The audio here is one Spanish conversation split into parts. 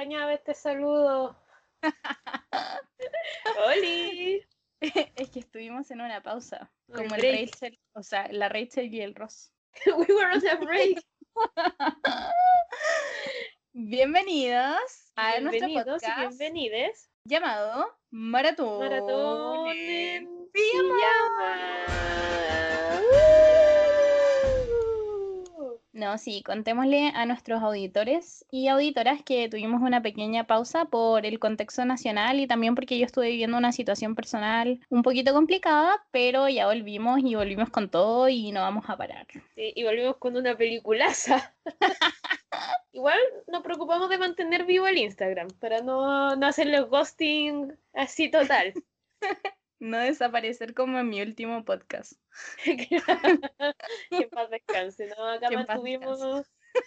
extrañaba este saludo. ¡Holi! es que estuvimos en una pausa. Como el Rachel, o sea, la Rachel y el Ross. We were on a break. Bienvenidos a nuestro Bienvenidos y podcast bienvenides. llamado Maratón. Maratón en en Pijama. pijama. No, sí, contémosle a nuestros auditores y auditoras que tuvimos una pequeña pausa por el contexto nacional y también porque yo estuve viviendo una situación personal un poquito complicada, pero ya volvimos y volvimos con todo y no vamos a parar. Sí, y volvimos con una peliculaza. Igual nos preocupamos de mantener vivo el Instagram para no, no hacerle ghosting así total. No desaparecer como en mi último podcast. que paz descanse, ¿no? Acá mantuvimos,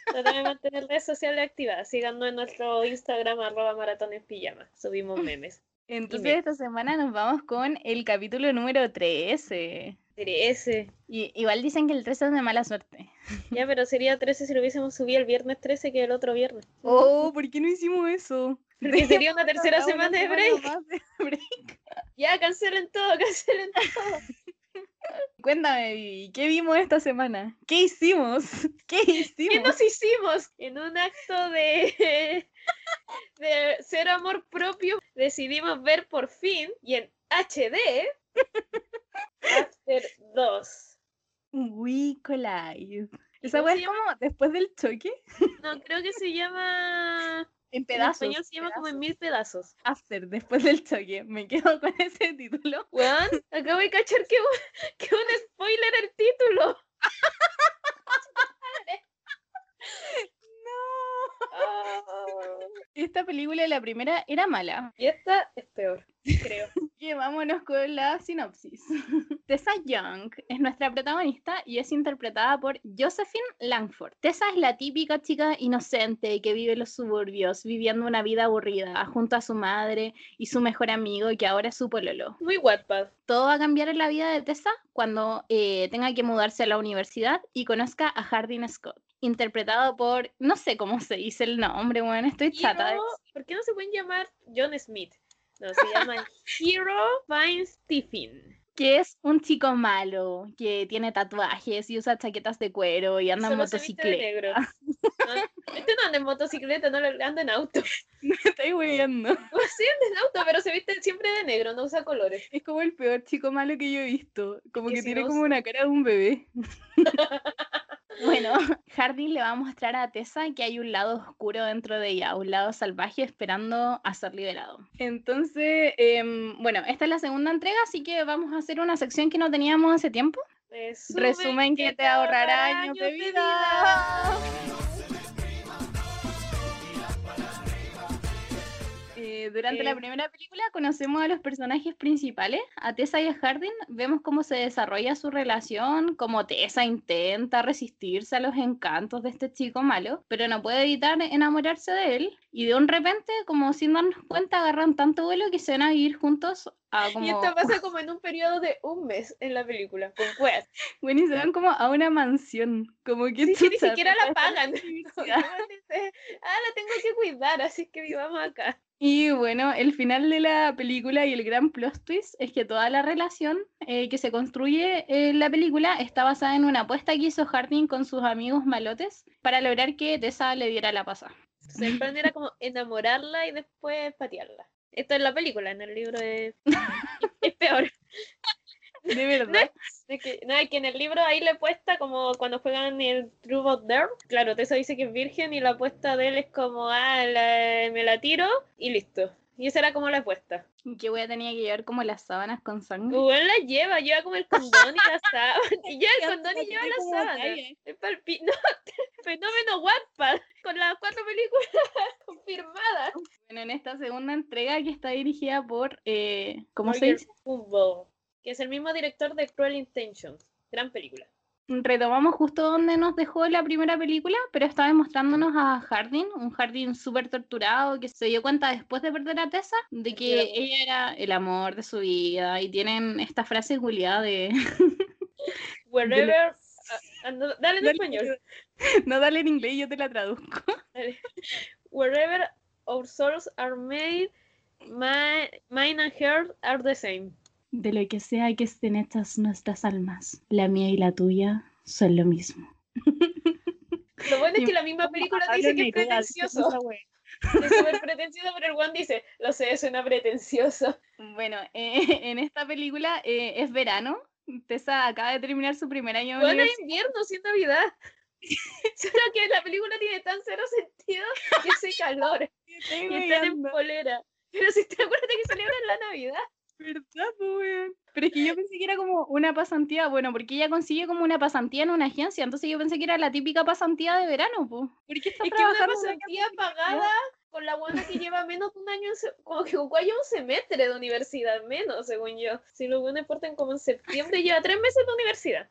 tratamos de mantener redes sociales activas. Síganos en nuestro Instagram, arroba maratón en pijama. Subimos memes. Entonces esta semana nos vamos con el capítulo número 13. 13. Y, igual dicen que el 13 es de mala suerte. Ya, pero sería 13 si lo hubiésemos subido el viernes 13 que el otro viernes. Oh, ¿por qué no hicimos eso? Porque sería una tercera Una semana de break. más de break. Ya, cancelen todo, cancelen todo. Cuéntame, ¿qué vimos esta semana? ¿Qué hicimos? ¿Qué ¿Qué hicimos? nos hicimos? En un acto de, de cero amor propio, decidimos ver por fin, y en HD, After 2. We Collide. ¿Y ¿Esa se es como después del choque? No, creo que se llama... En En español se llama como en pedazos. mil pedazos. After, después del choque. Me quedo con ese título. Weón, acabo de cachar que, un- que un spoiler el título. Ah. Esta película, la primera, era mala. Y esta es peor, creo. Que vámonos con la sinopsis. Tessa Young es nuestra protagonista y es interpretada por Josephine Langford. Tessa es la típica chica inocente que vive en los suburbios, viviendo una vida aburrida, junto a su madre y su mejor amigo, que ahora es su pololo. Muy Wattpad. Todo va a cambiar en la vida de Tessa cuando eh, tenga que mudarse a la universidad y conozca a Hardin Scott, interpretado por, no sé cómo se dice el nombre, bueno, estoy chata. ¿Por qué no se pueden llamar John Smith? No, se llama Hero Fine Stephen. que es un chico malo, que tiene tatuajes y usa chaquetas de cuero y anda en Solo motocicleta. negro. No, este no anda en motocicleta, no anda en auto. Me estoy huyendo. Sí, anda en auto, pero se viste siempre de negro, no usa colores. Es como el peor chico malo que yo he visto. Como que que si tiene no como una cara de un bebé. bueno, Hardin le va a mostrar a Tessa que hay un lado oscuro dentro de ella, un lado salvaje esperando a ser liberado. Entonces, em, bueno, esta es la segunda entrega, así que vamos a hacer una sección que no teníamos hace tiempo. Resumen que te ahorrará años de vida. Eh, durante la Eh. primera película conocemos a los personajes principales, a Tessa y a Hardin, vemos cómo se desarrolla su relación, cómo Tessa intenta resistirse a los encantos de este chico malo, pero no puede evitar enamorarse de él, y de un repente, como sin darnos cuenta, agarran tanto vuelo que se van a vivir juntos a como... Y esto pasa como en un periodo de un mes en la película, con Quest. Bueno, y se van como a una mansión, como que Sí, ni siquiera la pagan. dice, ah, la tengo que cuidar, así que vivamos acá. Y bueno, el final de la película y el gran plot twist es que toda la relación eh, que se construye en la película está basada en una apuesta que hizo Harding con sus amigos malotes para lograr que Tessa le diera la pasada. Entonces, el plan era como enamorarla y después patearla. Esto es la película, en el libro es, es peor. De verdad. Es que, no, es que en el libro ahí le apuesta como cuando juegan el Truth or Dare. Claro, Tessa dice que es virgen y la apuesta de él es como, ah, la- me la tiro y listo. Y esa era como la apuesta. Que voy a tener que llevar como las sábanas con sangre. Igual la lleva, lleva como el condón y la sábana. Y lleva el condón y lleva la sábana. Es palpi- No, fenómeno Wattpad. Con las cuatro películas confirmadas. Bueno, en esta segunda entrega que está dirigida por, eh, ¿cómo se Roger dice? Kumble, que es el mismo director de Cruel Intentions. Gran película. Retomamos justo donde nos dejó la primera película, pero esta vez mostrándonos a Hardin, un Hardin súper torturado que se dio cuenta después de perder a Tessa de que ella era el amor de su vida y tienen esta frase culiada de Wherever. ah, ah, no, dale en Dale, español. no dale en inglés, yo te la traduzco. Dale. Wherever our souls are made, my, mine and hers are the same. De lo que sea que estén hechas nuestras almas, la mía y la tuya son lo mismo. Lo bueno es que la misma película te dice que es pretencioso. Es súper pretencioso, pero el one dice, lo sé, suena pretencioso. Bueno, eh, en esta película eh, es verano. Tessa acaba de terminar su primer año de Bueno, es invierno, sí, es Navidad. Solo que la película tiene tan cero sentido que hace calor y están en polera. Pero si te acuerdas que celebran la Navidad. ¿Verdad, weón? Pero es que yo pensé que era como una pasantía, bueno, porque ella consigue como una pasantía en una agencia, entonces yo pensé que era la típica pasantía de verano, po. ¿Por qué está Es que una en una pasantía pagada con la buena que lleva menos de un año, como que lleva un semestre de universidad, menos, según yo. Si los buenos portan como en septiembre, lleva tres meses de universidad.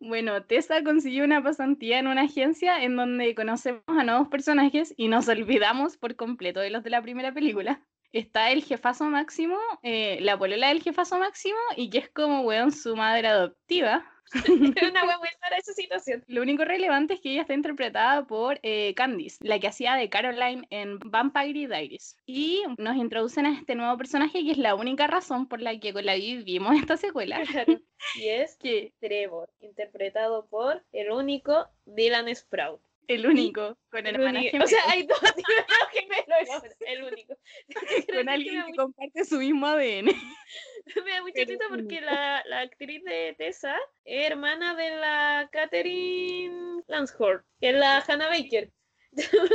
Bueno, Tessa consiguió una pasantía en una agencia en donde conocemos a nuevos personajes y nos olvidamos por completo de los de la primera película. Está el jefazo máximo, eh, la polola del jefazo máximo y que es como, weón, su madre adoptiva. Es una esa situación. Lo único relevante es que ella está interpretada por eh, Candice, la que hacía de Caroline en Vampire Diaries. Y nos introducen a este nuevo personaje que es la única razón por la que con la vi vimos esta secuela. Claro. Y es Que Trevor, interpretado por el único Dylan Sprout. El único con El hermanas único- O sea, hay dos gemelos, el único. con alguien que comparte su mismo ADN. Me da mucha sí. porque la, la actriz de Tessa es hermana de la Catherine Lansford, que es la Hannah Baker.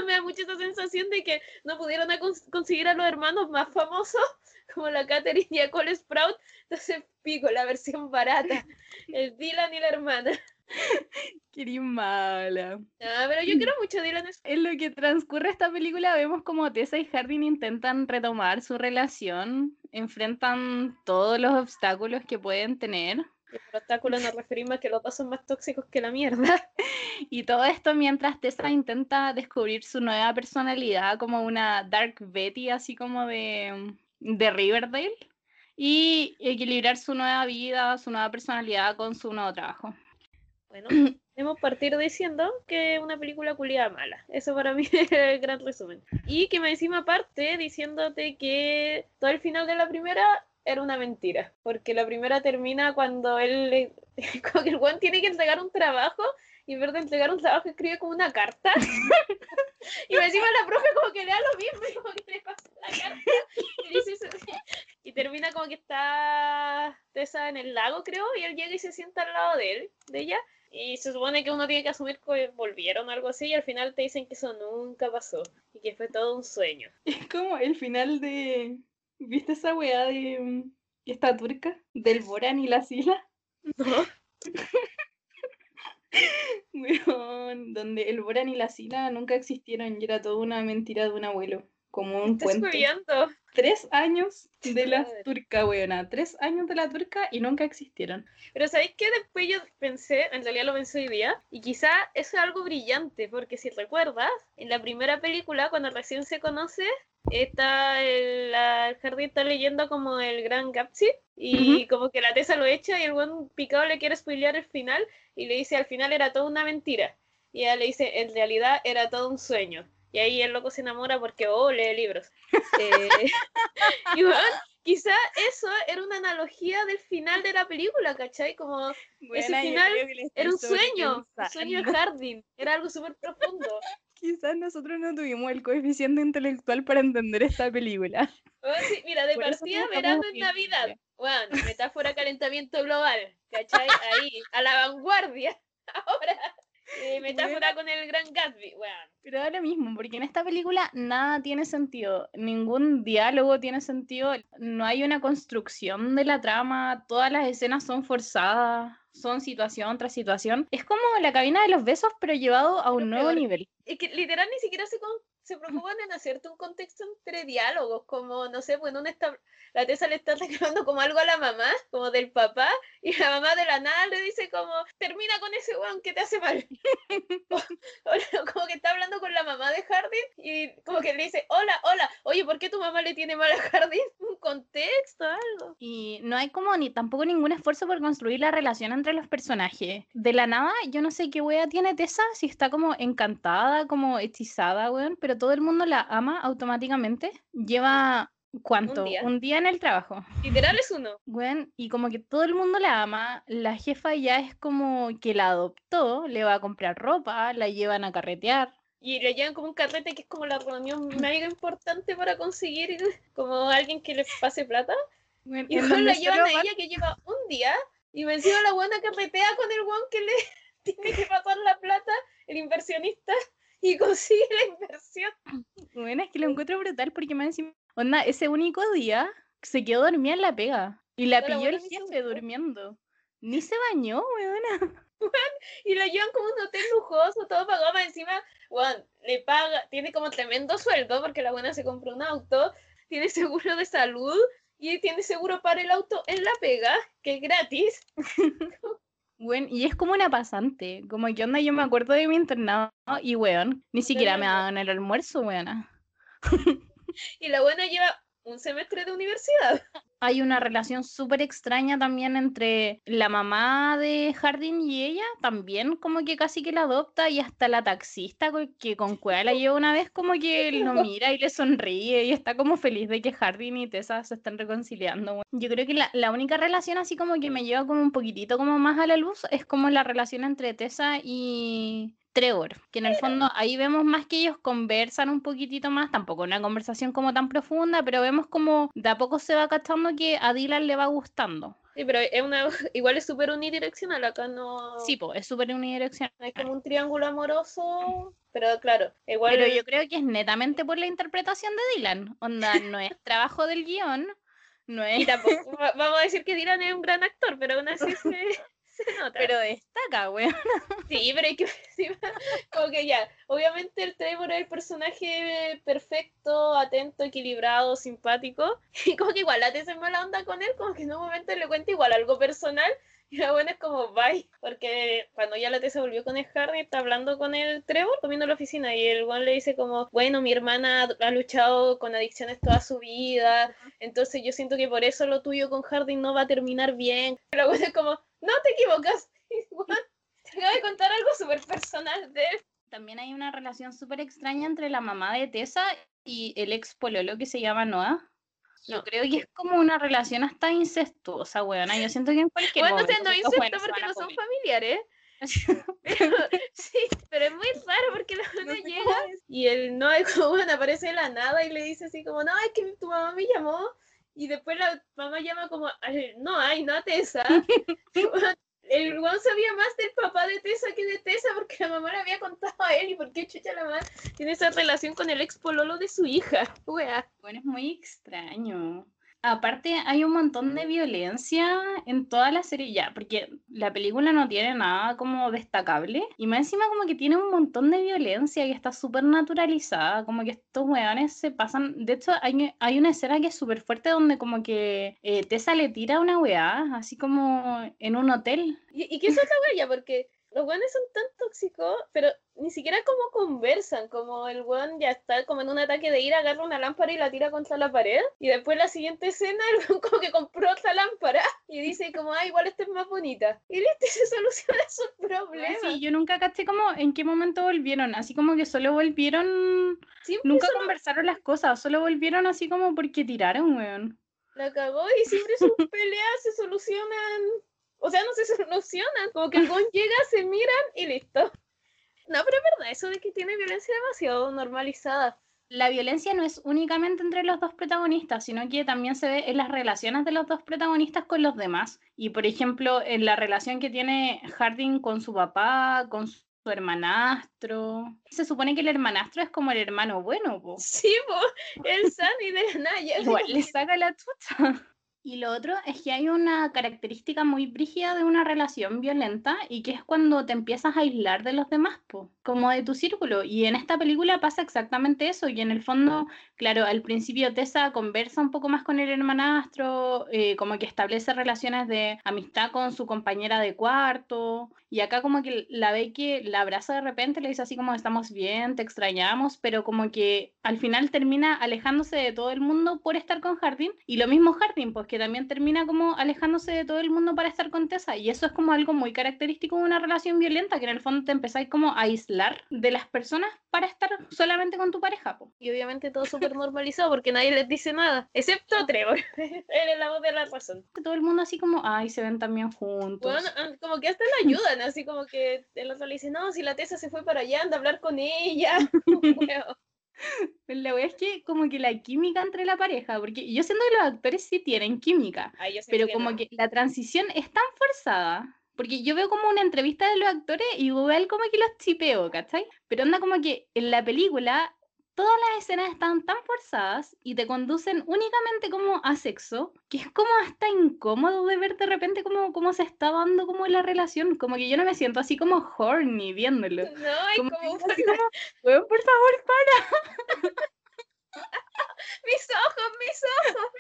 Me da mucha esa sensación de que no pudieron a cons- conseguir a los hermanos más famosos como la Catherine y a Cole Sprout. Entonces, pico, la versión barata. El Dylan y la hermana. Qué mala. Ah, pero yo quiero mucho Dylan Sprout. En lo que transcurre esta película vemos como Tessa y Hardin intentan retomar su relación, enfrentan todos los obstáculos que pueden tener. Y por obstáculos nos referimos a que los dos son más tóxicos que la mierda. Y todo esto mientras Tessa intenta descubrir su nueva personalidad como una Dark Betty, así como de, de Riverdale, y equilibrar su nueva vida, su nueva personalidad con su nuevo trabajo. Bueno, debemos partir diciendo que es una película culiada mala. Eso para mí es el gran resumen. Y que me encima aparte diciéndote que todo el final de la primera era una mentira. Porque la primera termina cuando él, que el Juan tiene que entregar un trabajo y en vez de entregar un trabajo escribe como una carta. y me encima la profe como que le da lo mismo y como que le pasa la carta y dice. Y termina como que está Tessa en el lago, creo, y él llega y se sienta al lado de él, de ella. Y se supone que uno tiene que asumir que volvieron o algo así, y al final te dicen que eso nunca pasó y que fue todo un sueño. Es como el final de... ¿Viste esa weá de mm, esta turca? Del Boran y la Sila. ¿No? Weón, donde el Boran y la Sila nunca existieron y era toda una mentira de un abuelo. Como un Estás cuento. Tres años de la turca, weona. Tres años de la turca y nunca existieron. Pero ¿sabéis qué? Después yo pensé, en realidad lo pensé hoy día, y quizá eso es algo brillante, porque si recuerdas, en la primera película, cuando recién se conoce, está el, la, el jardín está leyendo como el gran Gatsby, y como que la tesa lo echa y el buen picado le quiere spoilear el final, y le dice al final era toda una mentira. Y ella le dice, en realidad era todo un sueño. Y ahí el loco se enamora porque, oh, lee libros. Eh, y bueno, quizá eso era una analogía del final de la película, ¿cachai? Como Ese final era un sueño, un sueño de. Harding, era algo súper profundo. Quizás nosotros no tuvimos el coeficiente intelectual para entender esta película. Oh, sí, mira, de partida verano en Navidad. Bueno, metáfora calentamiento global, ¿cachai? Ahí, a la vanguardia. Ahora, eh, metáfora con el gran Gatsby, bueno. Pero ahora mismo, porque en esta película nada tiene sentido, ningún diálogo tiene sentido, no hay una construcción de la trama, todas las escenas son forzadas, son situación tras situación. Es como la cabina de los besos, pero llevado a un Pero nuevo peor. nivel. Es que literal ni siquiera se, con- se preocupan en hacerte un contexto entre diálogos, como, no sé, bueno, una esta- la Tessa le está reclamando como algo a la mamá, como del papá, Y la mamá de la nada le dice como, termina con ese weón que te hace mal. como que está hablando con la mamá de Hardin y como que le dice, hola, hola, oye, ¿por qué tu mamá le tiene mal a Hardin? Un contexto, algo. Y no hay como ni tampoco ningún esfuerzo por construir la relación entre los personajes. De la nada, yo no sé qué wea tiene Tessa, si está como encantada, como hechizada, weón, pero todo el mundo la ama automáticamente. Lleva ¿Cuánto? Un día. en el trabajo. Literal es uno. Bueno, y como que todo el mundo la ama, la jefa ya es como que la adoptó, le va a comprar ropa, la llevan a carretear. Y le llevan como un carrete que es como la reunión mega importante para conseguir como alguien que le pase plata. y luego la llevan a ella que lleva un día y vencido la buena carretea con el guan que le tiene que pasar la plata, el inversionista, y consigue la inversión. Bueno, es que lo encuentro brutal porque me encima, onda, ese único día se quedó dormida en la pega y la pilló el jefe durmiendo. Ni se bañó, weona. y la llevan como un hotel lujoso, todo pagado más encima, bueno, le paga, tiene como tremendo sueldo porque la buena se compró un auto, tiene seguro de salud y tiene seguro para el auto en la pega, que es gratis. Bueno, y es como una pasante, como que onda, yo me acuerdo de mi internado y weón, ni siquiera me daban el almuerzo, weona. y la buena lleva un semestre de universidad. Hay una relación súper extraña también entre la mamá de Jardín y ella, también como que casi que la adopta y hasta la taxista que con cueva la lleva una vez como que lo mira y le sonríe y está como feliz de que Jardín y Tessa se están reconciliando. Yo creo que la, la, única relación así como que me lleva como un poquitito como más a la luz es como la relación entre Tessa y, Trevor, que en el fondo ahí vemos más que ellos conversan un poquitito más, tampoco una conversación como tan profunda, pero vemos como de a poco se va cachando que a Dylan le va gustando. Sí, pero es una, igual es súper unidireccional, acá no... Sí, pues es súper unidireccional. Es como un triángulo amoroso, pero claro, igual... Pero yo creo que es netamente por la interpretación de Dylan, onda, no es trabajo del guion, no es... Y tampoco, vamos a decir que Dylan es un gran actor, pero aún así se... Pero destaca, weón. Sí, pero hay que como que ya, obviamente el Trevor es el personaje perfecto, atento, equilibrado, simpático, y como que igual la es mala onda con él, como que en un momento le cuenta igual algo personal, y la buena es como, bye, porque cuando ya la Tessa volvió con el Harry, está hablando con el Trevor, comiendo en la oficina, y el Juan le dice como, bueno, mi hermana ha luchado con adicciones toda su vida, entonces yo siento que por eso lo tuyo con Hardy no va a terminar bien. Y la buena es como, no te equivocas, te acabo de contar algo súper personal de él. También hay una relación súper extraña entre la mamá de Tessa y el ex pololo que se llama Noah. Yo creo que es como una relación hasta incestuosa, weona. Yo siento que en cualquier bueno, momento... no incesto porque no son familiares. sí, pero es muy raro porque la mamá llega y el no es como bueno, aparece de la nada y le dice así como, no, es que tu mamá me llamó y después la mamá llama como, no, ay, no Tessa. el Juan sabía más del papá de Tessa que de Tessa porque la mamá le había contado a él y por qué chucha la mamá tiene esa relación con el ex pololo de su hija. Bueno, es muy extraño. Aparte, hay un montón de violencia en toda la serie ya, porque la película no tiene nada como destacable. Y más encima, como que tiene un montón de violencia y está súper naturalizada. Como que estos weones se pasan. De hecho, hay, hay una escena que es súper fuerte donde, como que eh, Tessa le tira una weá, así como en un hotel. ¿Y, y qué es esa weá? Porque los weones son tan tóxicos, pero ni siquiera como conversan, como el weón ya está como en un ataque de ira, agarra una lámpara y la tira contra la pared, y después la siguiente escena el weón como que compró otra lámpara y dice como, ah, igual esta es más bonita. Y listo, se soluciona su problema. Sí, yo nunca caché como en qué momento volvieron, así como que solo volvieron, nunca conversaron las cosas, solo volvieron así como porque tiraron, weón. La cagó y siempre sus peleas se solucionan o sea, no se solucionan. Como que el llega, se miran y listo. No, pero es verdad, eso de que tiene violencia demasiado normalizada. La violencia no es únicamente entre los dos protagonistas, sino que también se ve en las relaciones de los dos protagonistas con los demás. Y por ejemplo, en la relación que tiene Harding con su papá, con su hermanastro. Se supone que el hermanastro es como el hermano bueno, po. Sí, po, el Sunny de la Naya. Igual le saca la chucha. Y lo otro es que hay una característica muy brígida de una relación violenta y que es cuando te empiezas a aislar de los demás, po. Como de tu círculo. Y en esta película pasa exactamente eso. Y en el fondo, claro, al principio Tessa conversa un poco más con el hermanastro, eh, como que establece relaciones de amistad con su compañera de cuarto. Y acá como que la ve que la abraza de repente, le dice así como estamos bien, te extrañamos, pero como que al final termina alejándose de todo el mundo por estar con Hardin. Y lo mismo Hardin, pues que también termina como alejándose de todo el mundo para estar con Tessa. Y eso es como algo muy característico de una relación violenta, que en el fondo te empezáis como a aislar de las personas para estar solamente con tu pareja. Y obviamente todo súper normalizado porque nadie les dice nada, excepto Trevor. Él es la voz de la razón. Todo el mundo así como, ay, se ven también juntos. Bueno, ah, como que hasta le ayudan, así como que el otro le dice, no, si la Tessa se fue para allá, anda a hablar con ella. La wea es que como que la química entre la pareja, porque yo siento que los actores sí tienen química, pero como que la transición es tan forzada porque yo veo como una entrevista de los actores y igual como que los chipeo, ¿cachai? Pero anda como que en la película todas las escenas están tan forzadas y te conducen únicamente como a sexo, que es como hasta incómodo de ver de repente cómo, cómo se está dando como la relación, como que yo no me siento así como horny viéndolo. No, hay como, como, por favor, para. mis ojos, mis ojos.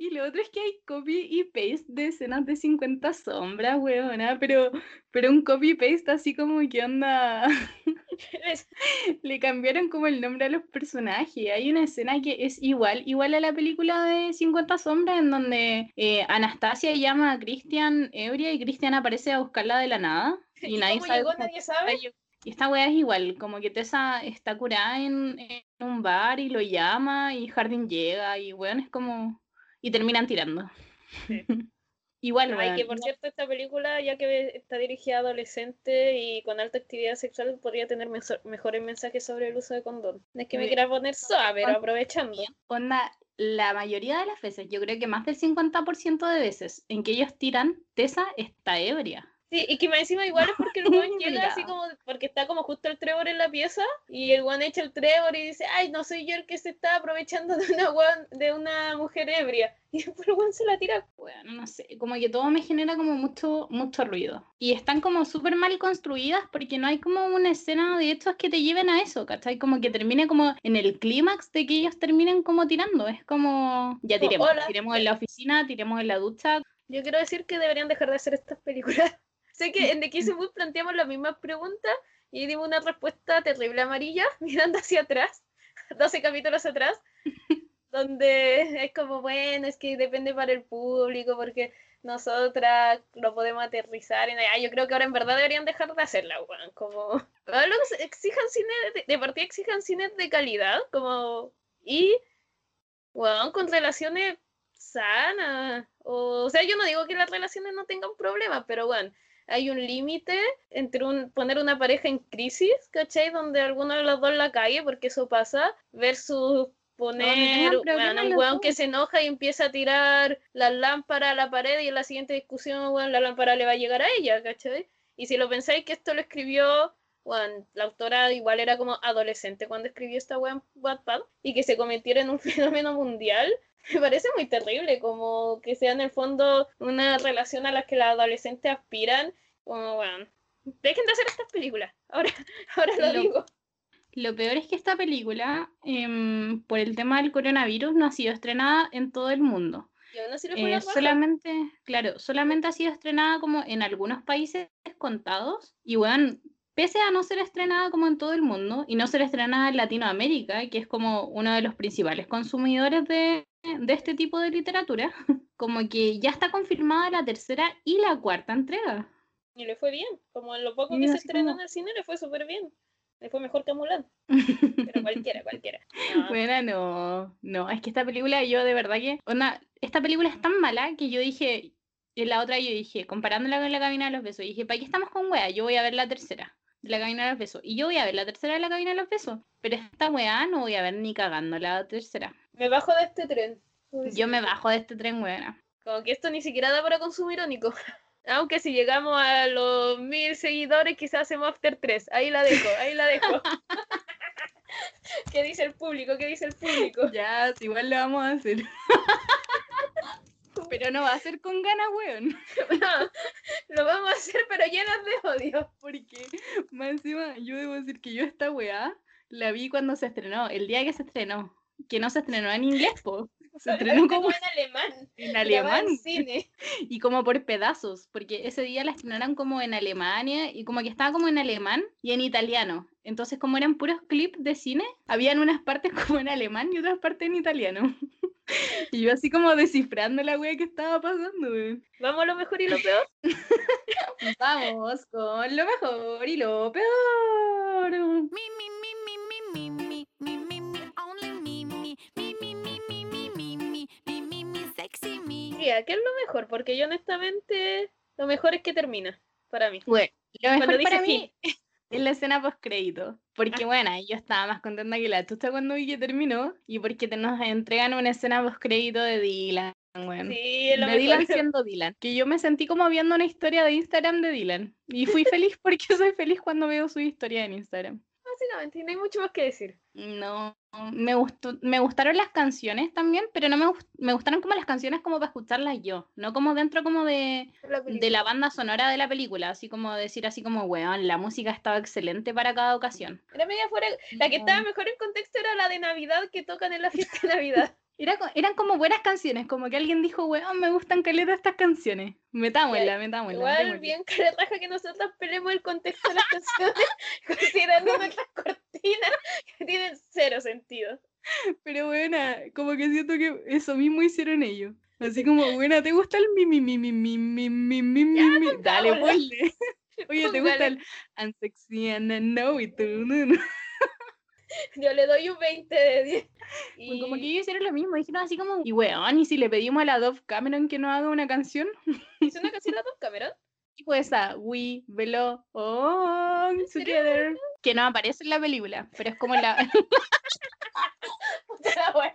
Y lo otro es que hay copy y paste de escenas de 50 sombras, weona, pero, pero un copy paste así como que onda. Le cambiaron como el nombre a los personajes. Hay una escena que es igual, igual a la película de 50 sombras, en donde eh, Anastasia llama a Christian ebria y Christian aparece a buscarla de la nada. Y, nadie sabe. nadie sabe. Y esta wea es igual, como que Tessa está curada en, en, un bar y lo llama y Hardin llega y weón es como y terminan tirando. Igual, Ay, que por cierto, esta película, ya que está dirigida a adolescentes y con alta actividad sexual, podría tener mejores mensajes sobre el uso de condón. No es que me quiera poner suave, pero aprovechando. Onda, la mayoría de las veces, yo creo que más del 50% de veces en que ellos tiran, Tessa está ebria. Sí, y que me encima igual es porque el weón llega así como, porque está como justo el Trevor en la pieza, y el weón echa el Trevor y dice, ay, no soy yo el que se está aprovechando de una de una mujer ebria. Y después el weón se la tira. Bueno, no sé, como que todo me genera como mucho, mucho ruido. Y están como súper mal construidas porque no hay como una escena de estos que te lleven a eso, ¿cachai? Como que termine como en el clímax de que ellos terminen como tirando. Es como, ya tiremos, tiremos en la oficina, tiremos en la ducha. Yo quiero decir que deberían dejar de hacer estas películas. Sé que en The Kissing Booth planteamos las mismas preguntas y dimos una respuesta terrible amarilla, mirando hacia atrás, 12 capítulos atrás, donde es como, bueno, es que depende para el público, porque nosotras lo podemos aterrizar. Y, yo creo que ahora en verdad deberían dejar de hacerla, weón. Como, exijan cine, de, de partida exijan cine de calidad, como, y, weón, con relaciones sanas. O, o sea, yo no digo que las relaciones no tengan problemas, pero bueno, hay un límite entre un, poner una pareja en crisis, ¿cachai? Donde alguno de los dos la cae, porque eso pasa, versus poner un weón que se enoja y empieza a tirar la lámpara a la pared y en la siguiente discusión, la lámpara le va a llegar a ella, ¿cachai? Y si lo pensáis que esto lo escribió, bueno, la autora igual era como adolescente cuando escribió esta weón Wattpad y que se convirtiera en un fenómeno mundial, me parece muy terrible, como que sea en el fondo una relación a la que los adolescentes aspiran, como, bueno, dejen de hacer estas películas, ahora, ahora lo, digo. Lo peor es que esta película, em, por el tema del coronavirus, no ha sido estrenada en todo el mundo. Eh, solamente, claro, solamente ha sido estrenada como en algunos países contados. Y bueno, pese a no ser estrenada como en todo el mundo y no ser estrenada en Latinoamérica, que es como uno de los principales consumidores de, de este tipo de literatura, como que ya está confirmada la tercera y la cuarta entrega. Y le fue bien, como en lo poco que se estrenó en el cine le fue súper bien. Le fue mejor que Mulan. Pero cualquiera, cualquiera. Bueno, no, no, es que esta película yo de verdad que, onda, esta película es tan mala que yo dije, en la otra yo dije, comparándola con la cabina de los besos, dije, ¿para qué estamos con wea? Yo voy a ver la tercera de la cabina de los besos. Y yo voy a ver la tercera de la cabina de los besos. Pero esta weá no voy a ver ni cagando la tercera. Me bajo de este tren. Yo me bajo de este tren, weá. Como que esto ni siquiera da para consumo irónico. Aunque si llegamos a los mil seguidores, quizás hacemos After 3. Ahí la dejo, ahí la dejo. ¿Qué dice el público? ¿Qué dice el público? Ya, igual lo vamos a hacer. Pero no va a ser con ganas, weón. Lo vamos a hacer, pero llenas de odio. Porque, más encima, yo debo decir que yo esta weá la vi cuando se estrenó, el día que se estrenó. Que no se estrenó en inglés, po. Se estrenó como en alemán. en alemán. En cine. y como por pedazos, porque ese día la estrenaron como en Alemania y como que estaba como en alemán y en italiano. Entonces, como eran puros clips de cine, habían unas partes como en alemán y otras partes en italiano. Y yo así como descifrando la wea que estaba pasando, wey. Vamos a lo mejor y lo peor. Vamos con lo mejor y lo peor. Mi, mi, mi. ¿qué es lo mejor? Porque yo honestamente, lo mejor es que termina, para mí. Bueno, lo mejor para mí es la escena post crédito. Porque bueno, yo estaba más contenta que la tusta cuando vi que terminó y porque te nos entregan una escena post crédito de Dylan. weón. Sí, lo de mejor. Dylan siendo Dylan. Que yo me sentí como viendo una historia de Instagram de Dylan. Y fui feliz porque soy feliz cuando veo su historia en Instagram. No hay mucho más que decir. No, me gustó, me gustaron las canciones también, pero no me, gust- me gustaron como las canciones como para escucharlas yo, no como dentro como de, La de la banda sonora de la película, así como decir así como, weón, la música estaba excelente para cada ocasión. Era media fuera. La que estaba mejor en contexto era la de Navidad que tocan en la fiesta de Navidad. Era, eran como buenas canciones, como que alguien dijo, weón, me gustan caleta estas canciones. Metámosla, metámosla. Igual, metámosla". bien raja que nosotros peleemos el contexto de las canciones, considerando nuestras cortinas que tienen cero sentido. Pero buena, como que siento que eso mismo hicieron ellos. Así como, buena, ¿te gusta el mi mi mi mi mi mi mi mi mi? Dale, ponle. Oye, ¿te gusta el I'm sexy and I know it? tú, no, no? Yo le doy un 20 de 10. Pues Como que Y ellos hicieron lo mismo, dijeron así como, y weón, ¿y si le pedimos a la Dove Cameron que nos haga una canción? hizo una canción las dos cámaras. Y pues esa, We Belong? Together, que no aparece en la película, pero es como la, la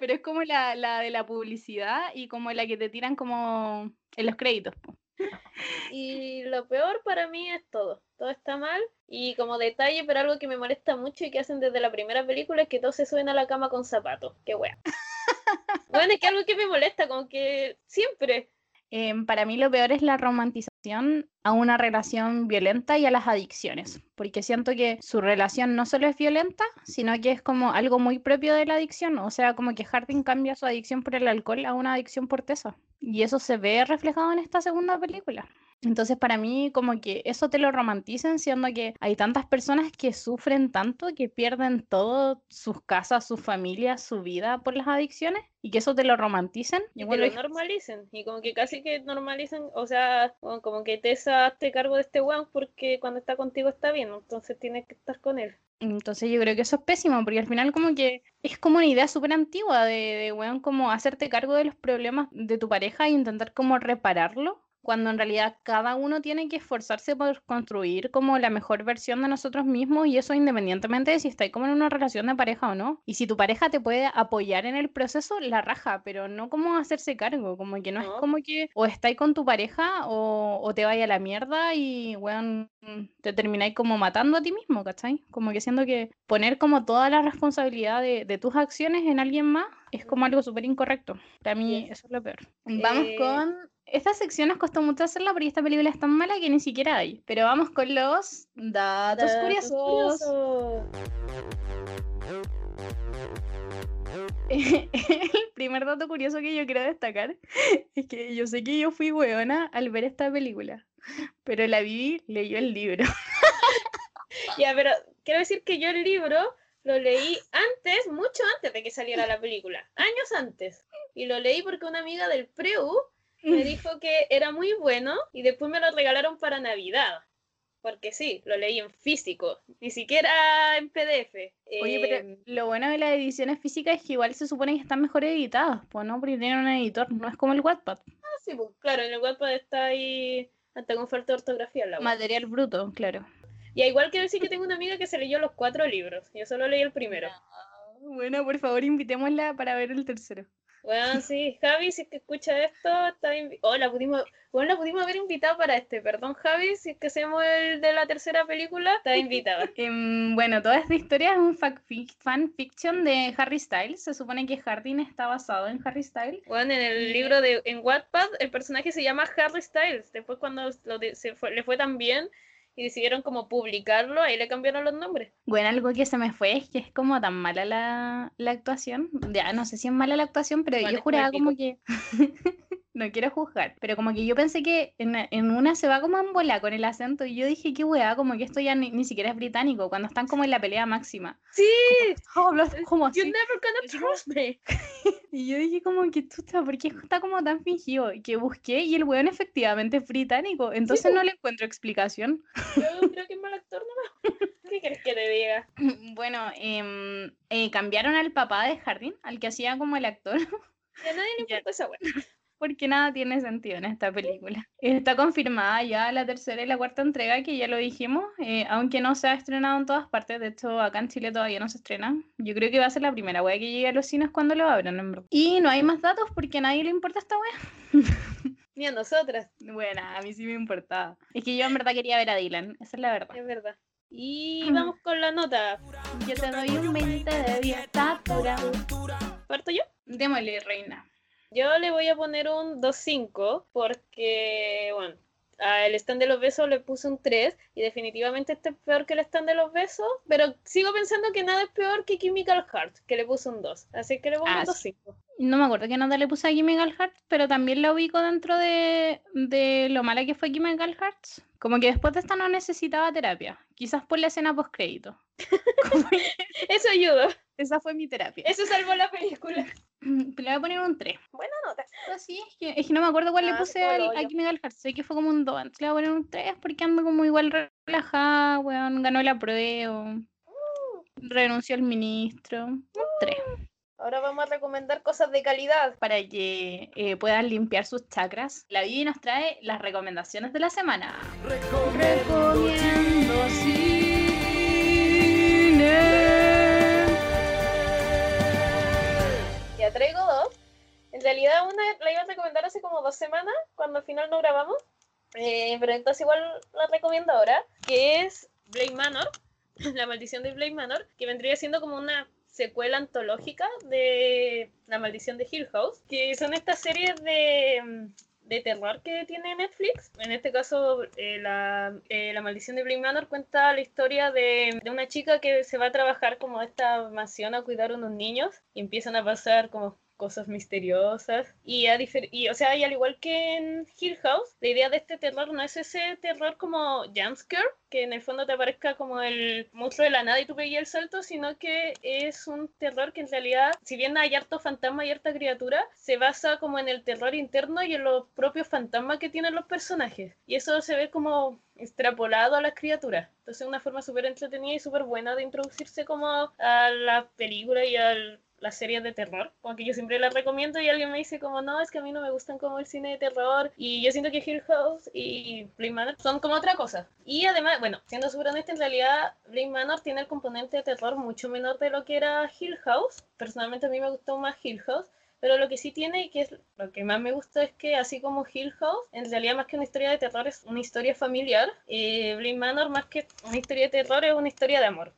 pero es como la, la de la publicidad y como la que te tiran como en los créditos. po. Y lo peor para mí es todo. Todo está mal. Y como detalle, pero algo que me molesta mucho y que hacen desde la primera película es que todos se suben a la cama con zapatos. Qué wea. Bueno, es que algo que me molesta, como que siempre. Em, para mí lo peor es la romantización a una relación violenta y a las adicciones, porque siento que su relación no solo es violenta, sino que es como algo muy propio de la adicción, o sea, como que Harding cambia su adicción por el alcohol a una adicción por Tessa, y eso se ve reflejado en esta segunda película. Entonces, para mí, como que eso te lo romanticen, siendo que hay tantas personas que sufren tanto, que pierden todo, sus casas, sus familias, su vida por las adicciones, y que eso te lo romanticen. Y igual que lo normalicen. Y como que casi que normalicen, o sea, como que Tessa hazte cargo de este weón porque cuando está contigo está bien, entonces tienes que estar con él. Entonces yo creo que eso es pésimo, porque al final como que es como una idea súper antigua de, de, weón, como hacerte cargo de los problemas de tu pareja e intentar como repararlo, cuando en realidad cada uno tiene que esforzarse por construir como la mejor versión de nosotros mismos y eso independientemente de si estáis como en una relación de pareja o no. Y si tu pareja te puede apoyar en el proceso, la raja, pero no como hacerse cargo, como que no, es como que o estáis con tu pareja o, o te vaya a la mierda y, weón, te termináis como matando a ti mismo, ¿cachai? Como que siento que poner como toda la responsabilidad de, de tus acciones en alguien más es como algo súper incorrecto. Para mí eso es lo peor. Vamos Eh, con... Esta sección nos costó mucho hacerla porque esta película es tan mala que ni siquiera hay. Pero vamos con los datos, Datos curiosos. curiosos. El primer dato curioso que yo quiero destacar es que yo sé que yo fui weona al ver esta película, pero la Vivi leyó el libro. Ya, pero quiero decir que yo el libro lo leí antes, mucho antes de que saliera la película, años antes. Y lo leí porque una amiga del Preu me dijo que era muy bueno y después me lo regalaron para Navidad. Porque sí, lo leí en físico, ni siquiera en PDF. Oye, pero Em, lo bueno de las ediciones físicas es que igual se supone que están mejor editadas, pues no, porque tienen un editor, no es como el Wattpad. ah, sí, pues, claro, en el Wattpad está ahí hasta con falta de ortografía la. Material bruto, claro. Y igual quiero decir que tengo una amiga que se leyó los cuatro libros. Yo solo leí el primero. Bueno, por favor, invitémosla para ver el tercero. Bueno, sí, Javi, si es que escucha esto, está Oh, la pudimos, bueno, la pudimos haber invitado para este. Perdón, Javi, si es que hacemos el de la tercera película, está invitada. Em, bueno, toda esta historia es un fac- fic- fan fiction de Harry Styles. Se supone que Hardin está basado en Harry Styles. Bueno, en el libro de en Wattpad, el personaje se llama Harry Styles. Después, cuando lo de- se fue- le fue tan bien y decidieron como publicarlo, ahí le cambiaron los nombres. Bueno, algo que se me fue es que es como tan mala la, la actuación. Ya, no sé si es mala la actuación, pero Bueno, yo juraba como que... no quiero juzgar, pero como que yo pensé que en, en una se va como en bola con el acento y yo dije, qué weá, como que esto ya ni, ni siquiera es británico, cuando están como en la pelea máxima. Sí, Oh, hablas como you're así. never gonna trust me. Y yo dije como que chuta, ¿por qué está como tan fingido? Y que busqué y el weón efectivamente es británico, entonces no le encuentro explicación. Yo creo que es mal actor nomás. ¿Qué quieres que te diga? Bueno, em, eh, cambiaron al papá de Jardín, al que hacía como el actor. Y a nadie le Ya. importa esa wea. Porque nada tiene sentido en esta película. Está confirmada ya la tercera y la cuarta entrega, que ya lo dijimos, eh, aunque no se ha estrenado en todas partes, de hecho acá en Chile todavía no se estrena. Yo creo que va a ser la primera wea que llegue a los cines cuando lo abran, en verdad. Y no hay más datos porque a nadie le importa esta wea. Ni a nosotras, Bueno, a mí sí me importaba. Es que yo en verdad quería ver a Dylan, esa es la verdad. es verdad. Y vamos con la nota. Yo te doy un 20 de 10 estatura. ¿Parto yo? Démosle, reina. Yo le voy a poner un 2.5 porque, bueno, al stand de los besos le puse un 3 y definitivamente este es peor que el stand de los besos, pero sigo pensando que nada es peor que Chemical Heart, que le puse un 2. Así que le pongo Ah, un sí. 2.5. No me acuerdo qué nota le puse a Chemical Hearts, pero también la ubico dentro de, de lo mala que fue Chemical Hearts. Como que después de esta no necesitaba terapia. Quizás por la escena post crédito. Eso ayudó. Esa fue mi terapia. Eso salvó la película. Le voy a poner un 3. Buena nota. sí, es que, es que no me acuerdo cuál Ah, le puse como el al, a. Chemical Hearts. Sé que fue como un 2. Entonces le voy a poner un 3 porque ando como igual relajada, weón. Ganó la prueba. Renunció al ministro. Un 3. Ahora vamos a recomendar cosas de calidad. para que eh, puedan limpiar sus chakras. La Vivi nos trae las recomendaciones de la semana. Recomiendo cine. Ya traigo dos. En realidad una la iba a recomendar hace como dos semanas, cuando al final no grabamos. Eh, pero entonces igual la recomiendo ahora, que es Blade Manor, La maldición de Blade Manor, que vendría siendo como una secuela antológica de La maldición de Hill House, que son estas series de, de terror que tiene Netflix. En este caso, eh, la, eh, la maldición de Blade Manor cuenta la historia de, de una chica que se va a trabajar como a esta mansión a cuidar a unos niños y empiezan a pasar como cosas misteriosas. Y, a y o sea y al igual que en Hill House la idea de este terror no es ese terror como jumpscare que en el fondo te aparezca como el monstruo de la nada y tú pegues el salto sino que es un terror que en realidad si bien hay harto fantasma y harta criatura se basa como en el terror interno y en los propios fantasmas que tienen los personajes. Y eso se ve como extrapolado a las criaturas. Entonces es una forma súper entretenida y súper buena de introducirse como a la película y al las series de terror, como que yo siempre las recomiendo y alguien me dice como no, es que a mí no me gustan como el cine de terror y yo siento que Hill House y Blade Manor son como otra cosa. Y además, bueno, siendo súper honesta, en realidad Blade Manor tiene el componente de terror mucho menor de lo que era Hill House. Personalmente a mí me gustó más Hill House. Pero lo que sí tiene y que es lo que más me gusta es que así como Hill House, en realidad más que una historia de terror es una historia familiar. Eh, Manor más que una historia de terror es una historia de amor.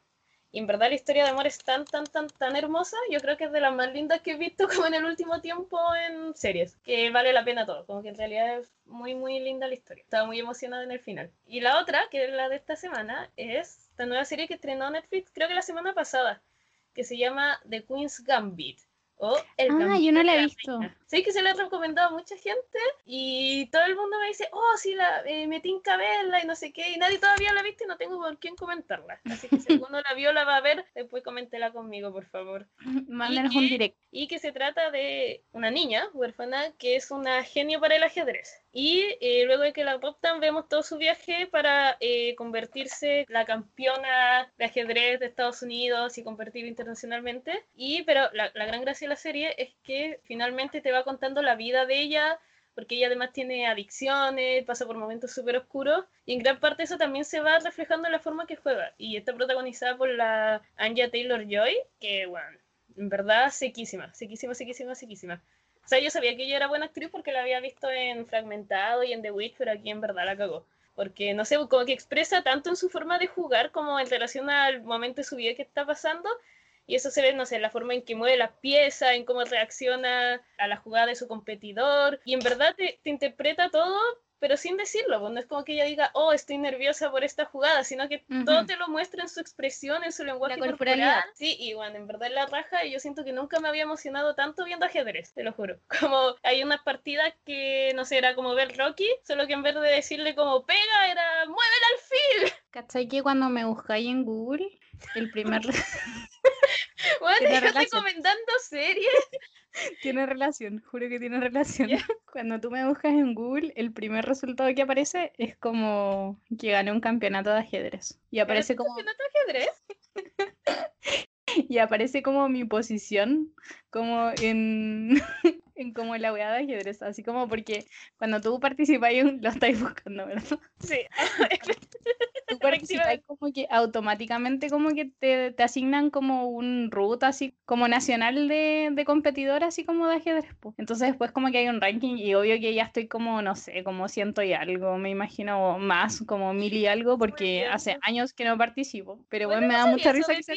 Y en verdad la historia de amor es tan, tan, tan, tan hermosa. Yo creo que es de las más lindas que he visto como en el último tiempo en series. Que vale la pena todo. Como que en realidad es muy, muy linda la historia. Estaba muy emocionada en el final. Y la otra, que es la de esta semana, es esta nueva serie que estrenó Netflix, creo que la semana pasada. Que se llama The Queen's Gambit. O el Ah, yo no la he visto. Sé que se la he recomendado a mucha gente y todo el mundo me dice, oh, sí, la eh, me tinca verla y no sé qué, y nadie todavía la ha visto y no tengo por quién comentarla. Así que si alguno la vio, la va a ver, después coméntela conmigo, por favor. Mándanos ¿Y un directo. Y que se trata de una niña huérfana que es una genio para el ajedrez. Y eh, luego de que la adoptan, vemos todo su viaje para eh, convertirse la campeona de ajedrez de Estados Unidos y competir internacionalmente. Y, pero la, la gran gracia de serie es que finalmente te va contando la vida de ella, porque ella además tiene adicciones, pasa por momentos súper oscuros, y en gran parte eso también se va reflejando en la forma que juega. Y está protagonizada por la Anya Taylor Joy, que, bueno, En verdad, sequísima, sequísima, sequísima, sequísima. O sea, yo sabía que ella era buena actriz porque la había visto en Fragmentado y en The Witch, pero aquí en verdad la cagó. Porque, no sé, como que expresa tanto en su forma de jugar como en relación al momento de su vida que está pasando. Y eso se ve, no sé, en la forma en que mueve las piezas, en cómo reacciona a la jugada de su competidor. Y en verdad te, te interpreta todo, pero sin decirlo, pues, no es como que ella diga, oh, estoy nerviosa por esta jugada, sino que todo Ujú. te lo muestra en su expresión, en su lenguaje La corporal. Sí, y bueno, en verdad la raja, y yo siento que nunca me había emocionado tanto viendo ajedrez, te lo juro. Como hay unas partidas que, no sé, era como ver Rocky, solo que en vez de decirle como pega, era muévela al fil. ¿Cachai que cuando me buscáis en Google, el primer Bueno, yo estoy comentando series. tiene relación, juro que tiene relación. Cuando tú me buscas en Google, el primer resultado que aparece es como que gané un campeonato de ajedrez. Y aparece como ¿Campeonato de ajedrez? y aparece como mi posición como en, en como la weá de ajedrez, así como porque cuando tú participas lo estáis buscando, ¿verdad? Sí. Tú participas como que automáticamente como que te, te asignan como un root así como nacional de, de competidor así como de ajedrez. po. Entonces después como que hay un ranking y obvio que ya estoy como, no sé, como ciento y algo, me imagino más, como mil y algo, porque hace años que no participo. Pero Bueno, bueno, me da mucha risa que sea,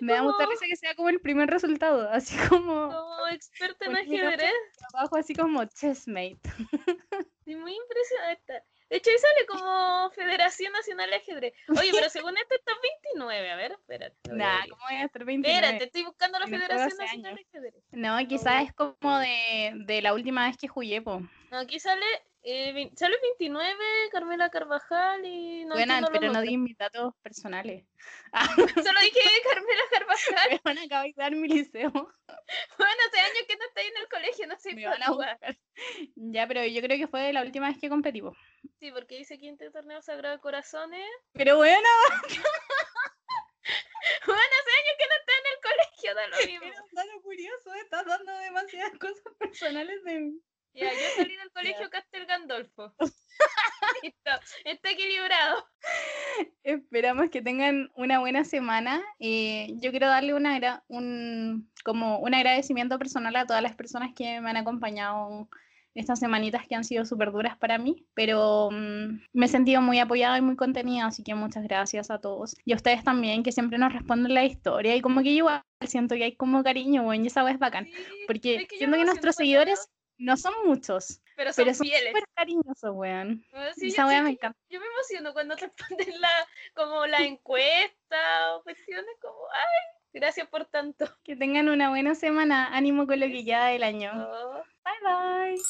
me da mucha como- risa que sea como el primer resultado, así como Como experta en ajedrez. abajo así como chessmate. Sí, muy impresionante. De hecho, ahí sale como Federación Nacional de Ajedrez. Oye, pero según esto está 29. A ver, espérate. Nah, abrir. ¿cómo voy a estar 29? Espérate, estoy buscando la no Federación Nacional de Ajedrez. No, quizás es como de, de la última vez que jugué, po. Aquí sale, eh, sale 29, Carmela Carvajal y no Buena, pero no di mis datos personales. Ah, Solo dije Carmela Carvajal. me van a acabar mi liceo. Bueno, hace años que no estoy en el colegio, no sé Me van a jugar. Ya, pero yo creo que fue la última vez que competí, po. Sí, porque dice quinto torneo Sagrado Corazones. Pero bueno, Bueno, hace años que no estoy en el colegio, da lo mismo. era un dato curioso, estás dando demasiadas cosas personales de mí. Ya, yo salí del colegio Castel Gandolfo. Listo, está equilibrado. Esperamos que tengan una buena semana. Eh, yo quiero darle una, un, como un agradecimiento personal a todas las personas que me han acompañado estas semanitas que han sido súper duras para mí, pero mm, me he sentido muy apoyada y muy contenida, así que muchas gracias a todos. Y a ustedes también, que siempre nos responden la historia y como que yo igual siento que hay como cariño, bueno, y esa es bacán, Sí, porque es que siento que nuestros seguidores no son muchos, pero son pero son fieles. súper cariñosos, weón. Bueno, sí, esa yo, sí me encanta. yo me emociono cuando responden la, como la encuesta o cuestiones como, ay, gracias por tanto. Que tengan una buena semana, ánimo con lo que queda del año. Oh. Bye bye.